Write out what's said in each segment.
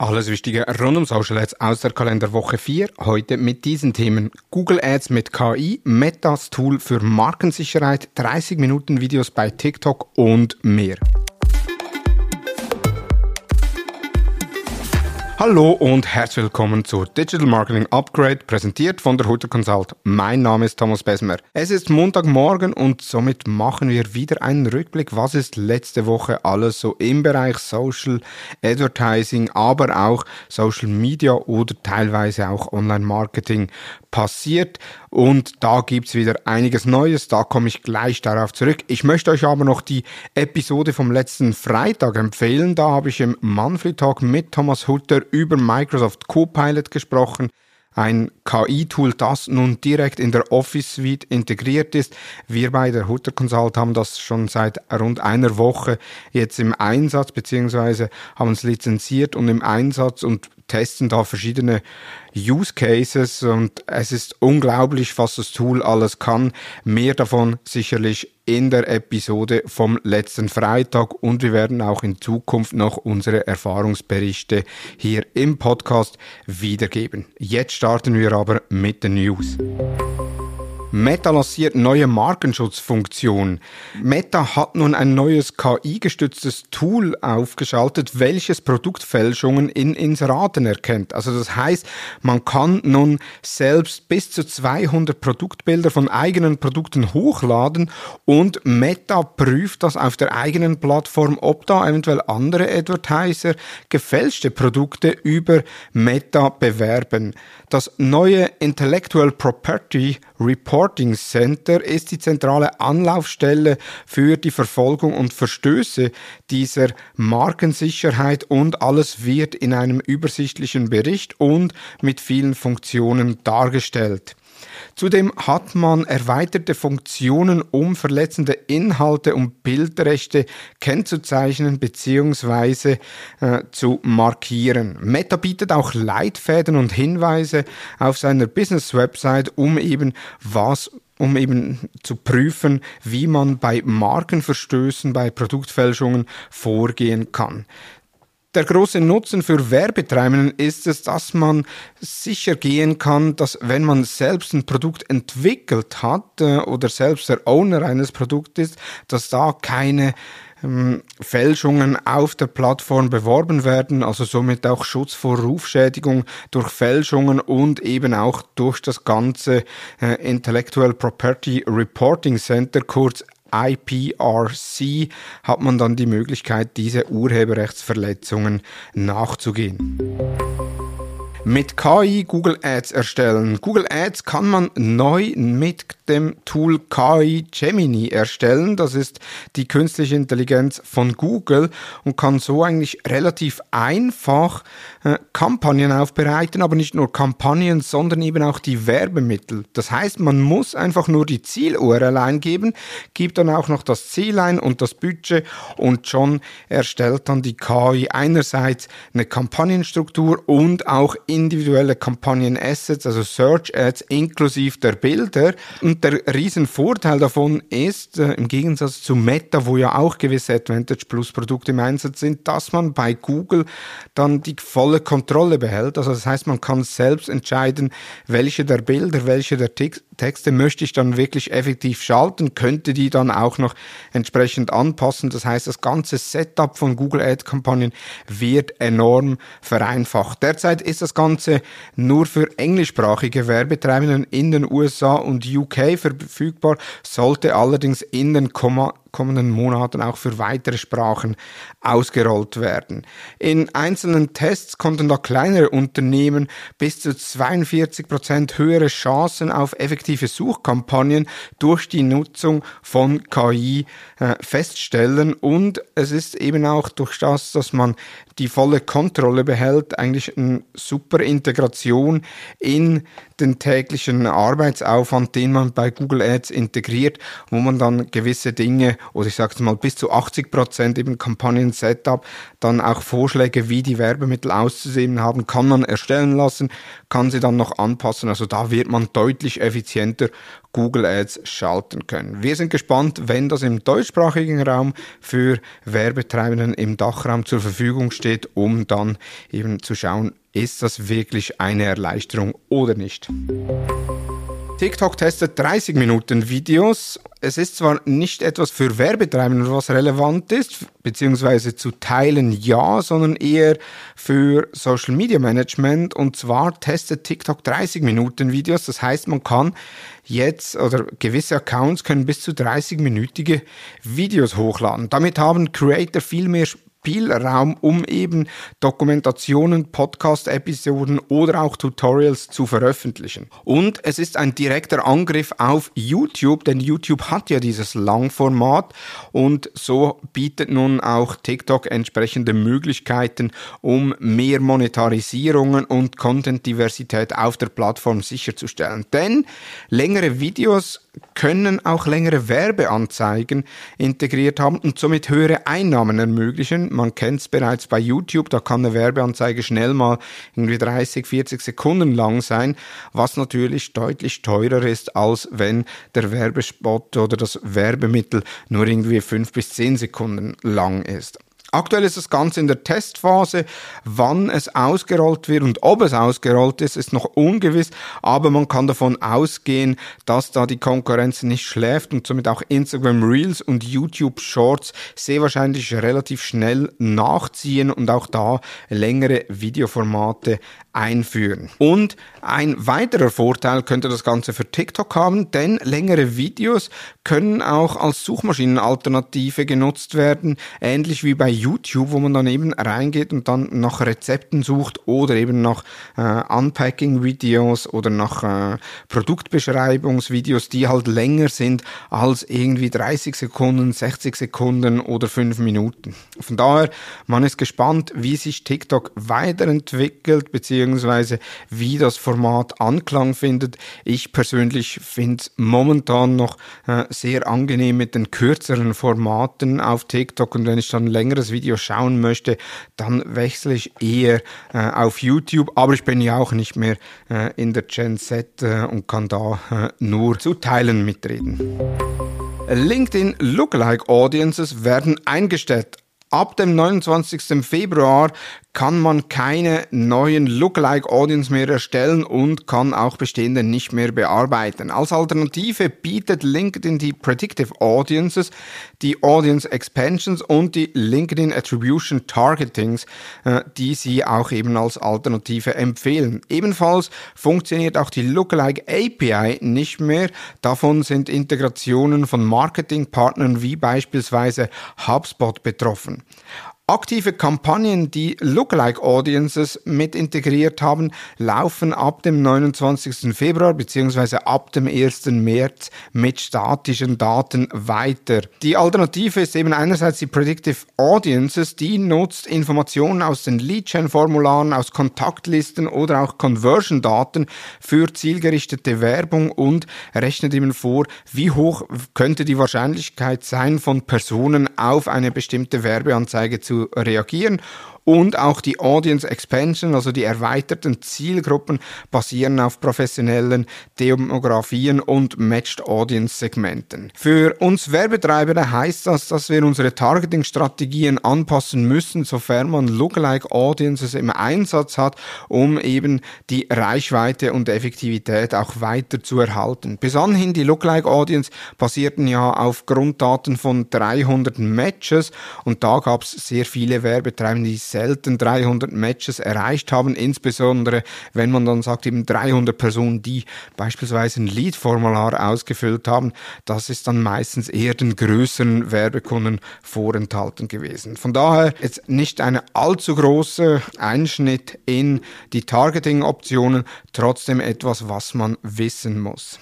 Alles Wichtige rund um Social Ads aus der Kalenderwoche 4. Heute mit diesen Themen. Google Ads mit KI, Metas Tool für Markensicherheit, 30 Minuten Videos bei TikTok und mehr. Hallo und herzlich willkommen zu Digital Marketing Upgrade, präsentiert von der Hutter Consult. Mein Name ist Thomas Besmer. Es ist Montagmorgen und somit machen wir wieder einen Rückblick, was ist letzte Woche alles so im Bereich Social Advertising, aber auch Social Media oder teilweise auch Online Marketing passiert. Und da gibt's wieder einiges Neues, da komme ich gleich darauf zurück. Ich möchte euch aber noch die Episode vom letzten Freitag empfehlen. Da habe ich im Manfred Talk mit Thomas Hutter über Microsoft Copilot gesprochen ein KI-Tool, das nun direkt in der Office Suite integriert ist. Wir bei der Hutter Consult haben das schon seit rund einer Woche jetzt im Einsatz, beziehungsweise haben es lizenziert und im Einsatz und testen da verschiedene Use Cases und es ist unglaublich, was das Tool alles kann. Mehr davon sicherlich in der Episode vom letzten Freitag und wir werden auch in Zukunft noch unsere Erfahrungsberichte hier im Podcast wiedergeben. Jetzt starten wir aber mit den News. Meta lanciert neue Markenschutzfunktion. Meta hat nun ein neues KI-gestütztes Tool aufgeschaltet, welches Produktfälschungen in Inseraten erkennt. Also das heißt, man kann nun selbst bis zu 200 Produktbilder von eigenen Produkten hochladen und Meta prüft das auf der eigenen Plattform, ob da eventuell andere Advertiser gefälschte Produkte über Meta bewerben. Das neue Intellectual Property Reporting Center ist die zentrale Anlaufstelle für die Verfolgung und Verstöße dieser Markensicherheit und alles wird in einem übersichtlichen Bericht und mit vielen Funktionen dargestellt. Zudem hat man erweiterte Funktionen, um verletzende Inhalte und Bildrechte kennzuzeichnen bzw. Äh, zu markieren. Meta bietet auch Leitfäden und Hinweise auf seiner Business-Website, um eben was um eben zu prüfen, wie man bei Markenverstößen, bei Produktfälschungen vorgehen kann. Der große Nutzen für Werbetreibenden ist es, dass man sicher gehen kann, dass wenn man selbst ein Produkt entwickelt hat äh, oder selbst der Owner eines Produktes, dass da keine ähm, Fälschungen auf der Plattform beworben werden, also somit auch Schutz vor Rufschädigung durch Fälschungen und eben auch durch das ganze äh, Intellectual Property Reporting Center, kurz IPRC hat man dann die Möglichkeit, diese Urheberrechtsverletzungen nachzugehen mit KI Google Ads erstellen. Google Ads kann man neu mit dem Tool KI Gemini erstellen. Das ist die künstliche Intelligenz von Google und kann so eigentlich relativ einfach äh, Kampagnen aufbereiten, aber nicht nur Kampagnen, sondern eben auch die Werbemittel. Das heißt, man muss einfach nur die Ziel-URL eingeben, gibt dann auch noch das Ziel ein und das Budget und schon erstellt dann die KI einerseits eine Kampagnenstruktur und auch individuelle Kampagnen-Assets, also Search-Ads inklusive der Bilder. Und der Riesenvorteil davon ist, äh, im Gegensatz zu Meta, wo ja auch gewisse Advantage Plus Produkte im Einsatz sind, dass man bei Google dann die volle Kontrolle behält. Also das heißt, man kann selbst entscheiden, welche der Bilder, welche der Texte möchte ich dann wirklich effektiv schalten, könnte die dann auch noch entsprechend anpassen. Das heißt, das ganze Setup von Google Ad Kampagnen wird enorm vereinfacht. Derzeit ist das Ganze nur für englischsprachige Werbetreibenden in den USA und UK verfügbar, sollte allerdings in den kommenden Monaten auch für weitere Sprachen ausgerollt werden. In einzelnen Tests konnten da kleinere Unternehmen bis zu 42 Prozent höhere Chancen auf effektive Suchkampagnen durch die Nutzung von KI äh, feststellen und es ist eben auch durch das, dass man die volle Kontrolle behält, eigentlich eine super Integration in den täglichen Arbeitsaufwand, den man bei Google Ads integriert, wo man dann gewisse Dinge oder ich sage es mal bis zu 80 Prozent eben Kampagnen-Setup, dann auch Vorschläge, wie die Werbemittel auszusehen haben, kann man erstellen lassen, kann sie dann noch anpassen. Also da wird man deutlich effizienter Google Ads schalten können. Wir sind gespannt, wenn das im deutschsprachigen Raum für Werbetreibenden im Dachraum zur Verfügung steht, um dann eben zu schauen, ist das wirklich eine Erleichterung oder nicht. TikTok testet 30 Minuten Videos. Es ist zwar nicht etwas für Werbetreibende, was relevant ist, beziehungsweise zu teilen ja, sondern eher für Social Media Management. Und zwar testet TikTok 30 Minuten Videos. Das heißt, man kann jetzt oder gewisse Accounts können bis zu 30-minütige Videos hochladen. Damit haben Creator viel mehr Spielraum, um eben Dokumentationen, Podcast-Episoden oder auch Tutorials zu veröffentlichen. Und es ist ein direkter Angriff auf YouTube, denn YouTube hat ja dieses Langformat und so bietet nun auch TikTok entsprechende Möglichkeiten, um mehr Monetarisierungen und Content-Diversität auf der Plattform sicherzustellen. Denn längere Videos können auch längere Werbeanzeigen integriert haben und somit höhere Einnahmen ermöglichen. Man kennt es bereits bei YouTube, da kann eine Werbeanzeige schnell mal irgendwie 30, 40 Sekunden lang sein, was natürlich deutlich teurer ist, als wenn der Werbespot oder das Werbemittel nur irgendwie 5 bis 10 Sekunden lang ist. Aktuell ist das Ganze in der Testphase. Wann es ausgerollt wird und ob es ausgerollt ist, ist noch ungewiss. Aber man kann davon ausgehen, dass da die Konkurrenz nicht schläft und somit auch Instagram Reels und YouTube Shorts sehr wahrscheinlich relativ schnell nachziehen und auch da längere Videoformate einführen. Und ein weiterer Vorteil könnte das Ganze für TikTok haben, denn längere Videos können auch als Suchmaschinenalternative genutzt werden, ähnlich wie bei YouTube, wo man dann eben reingeht und dann nach Rezepten sucht oder eben nach äh, Unpacking-Videos oder nach äh, Produktbeschreibungsvideos, die halt länger sind als irgendwie 30 Sekunden, 60 Sekunden oder 5 Minuten. Von daher, man ist gespannt, wie sich TikTok weiterentwickelt, beziehungsweise wie das Format Anklang findet. Ich persönlich finde es momentan noch äh, sehr angenehm mit den kürzeren Formaten auf TikTok und wenn ich dann ein längeres Video schauen möchte, dann wechsle ich eher äh, auf YouTube, aber ich bin ja auch nicht mehr äh, in der Gen Z äh, und kann da äh, nur zu Teilen mitreden. LinkedIn Lookalike Audiences werden eingestellt. Ab dem 29. Februar kann man keine neuen Lookalike Audience mehr erstellen und kann auch bestehende nicht mehr bearbeiten. Als Alternative bietet LinkedIn die Predictive Audiences, die Audience Expansions und die LinkedIn Attribution Targetings, äh, die sie auch eben als Alternative empfehlen. Ebenfalls funktioniert auch die Lookalike API nicht mehr. Davon sind Integrationen von Marketingpartnern wie beispielsweise HubSpot betroffen. Aktive Kampagnen, die Lookalike Audiences mit integriert haben, laufen ab dem 29. Februar bzw. ab dem 1. März mit statischen Daten weiter. Die Alternative ist eben einerseits die Predictive Audiences, die nutzt Informationen aus den Lead-Gen-Formularen, aus Kontaktlisten oder auch Conversion-Daten für zielgerichtete Werbung und rechnet eben vor, wie hoch könnte die Wahrscheinlichkeit sein, von Personen auf eine bestimmte Werbeanzeige zu reageren. Und auch die Audience Expansion, also die erweiterten Zielgruppen, basieren auf professionellen Demografien und Matched Audience Segmenten. Für uns Werbetreibende heißt das, dass wir unsere Targeting-Strategien anpassen müssen, sofern man Lookalike Audiences im Einsatz hat, um eben die Reichweite und Effektivität auch weiter zu erhalten. Bis anhin die Lookalike Audience basierten ja auf Grunddaten von 300 Matches und da gab es sehr viele Werbetreibende, die selten 300 Matches erreicht haben, insbesondere wenn man dann sagt, eben 300 Personen, die beispielsweise ein Lead-Formular ausgefüllt haben, das ist dann meistens eher den größeren Werbekunden vorenthalten gewesen. Von daher jetzt nicht eine allzu große Einschnitt in die Targeting-Optionen, trotzdem etwas, was man wissen muss.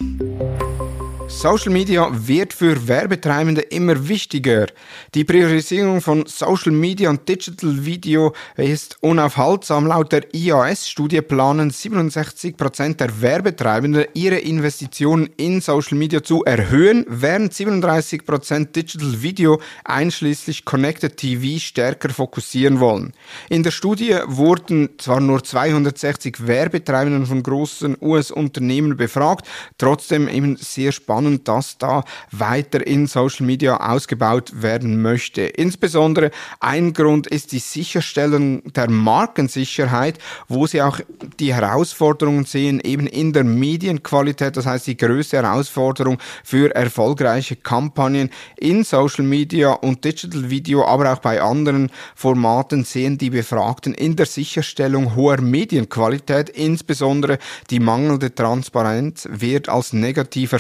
Social Media wird für Werbetreibende immer wichtiger. Die Priorisierung von Social Media und Digital Video ist unaufhaltsam. Laut der IAS-Studie planen 67% der Werbetreibenden ihre Investitionen in Social Media zu erhöhen, während 37% Digital Video einschließlich Connected TV stärker fokussieren wollen. In der Studie wurden zwar nur 260 Werbetreibenden von großen US-Unternehmen befragt, trotzdem eben sehr spannend spannend, dass da weiter in Social Media ausgebaut werden möchte. Insbesondere ein Grund ist die Sicherstellung der Markensicherheit, wo sie auch die Herausforderungen sehen, eben in der Medienqualität, das heißt die größte Herausforderung für erfolgreiche Kampagnen in Social Media und Digital Video, aber auch bei anderen Formaten sehen die Befragten in der Sicherstellung hoher Medienqualität, insbesondere die mangelnde Transparenz wird als negativer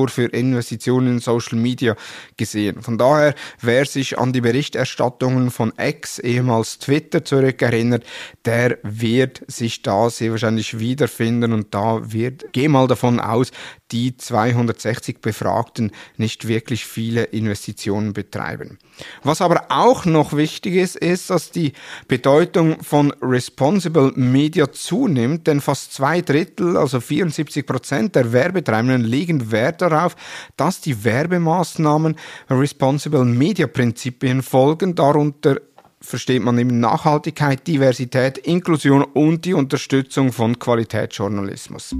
Faktor für Investitionen in Social Media gesehen. Von daher, wer sich an die Berichterstattungen von X, ehemals Twitter, zurückerinnert, der wird sich da sehr wahrscheinlich wiederfinden und da wird, geh mal davon aus, die 260 Befragten nicht wirklich viele Investitionen betreiben. Was aber auch noch wichtig ist, ist, dass die Bedeutung von Responsible Media zunimmt, denn fast zwei Drittel, also 74 Prozent der Werbetreibenden legen Wert darauf, dass die Werbemaßnahmen Responsible Media Prinzipien folgen, darunter versteht man eben Nachhaltigkeit, Diversität, Inklusion und die Unterstützung von Qualitätsjournalismus.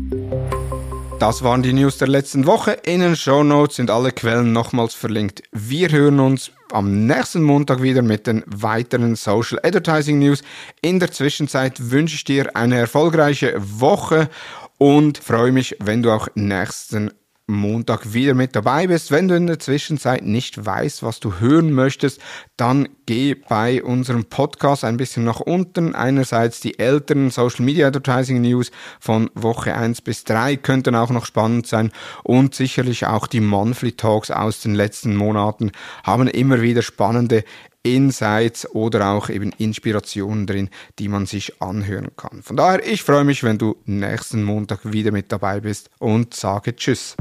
Das waren die News der letzten Woche. In den Show Notes sind alle Quellen nochmals verlinkt. Wir hören uns am nächsten Montag wieder mit den weiteren Social Advertising News. In der Zwischenzeit wünsche ich dir eine erfolgreiche Woche und freue mich, wenn du auch nächsten Montag wieder mit dabei bist. Wenn du in der Zwischenzeit nicht weißt, was du hören möchtest, dann geh bei unserem Podcast ein bisschen nach unten. Einerseits die älteren Social Media Advertising News von Woche 1 bis 3 könnten auch noch spannend sein und sicherlich auch die Monthly Talks aus den letzten Monaten haben immer wieder spannende Insights oder auch eben Inspirationen drin, die man sich anhören kann. Von daher, ich freue mich, wenn du nächsten Montag wieder mit dabei bist und sage Tschüss.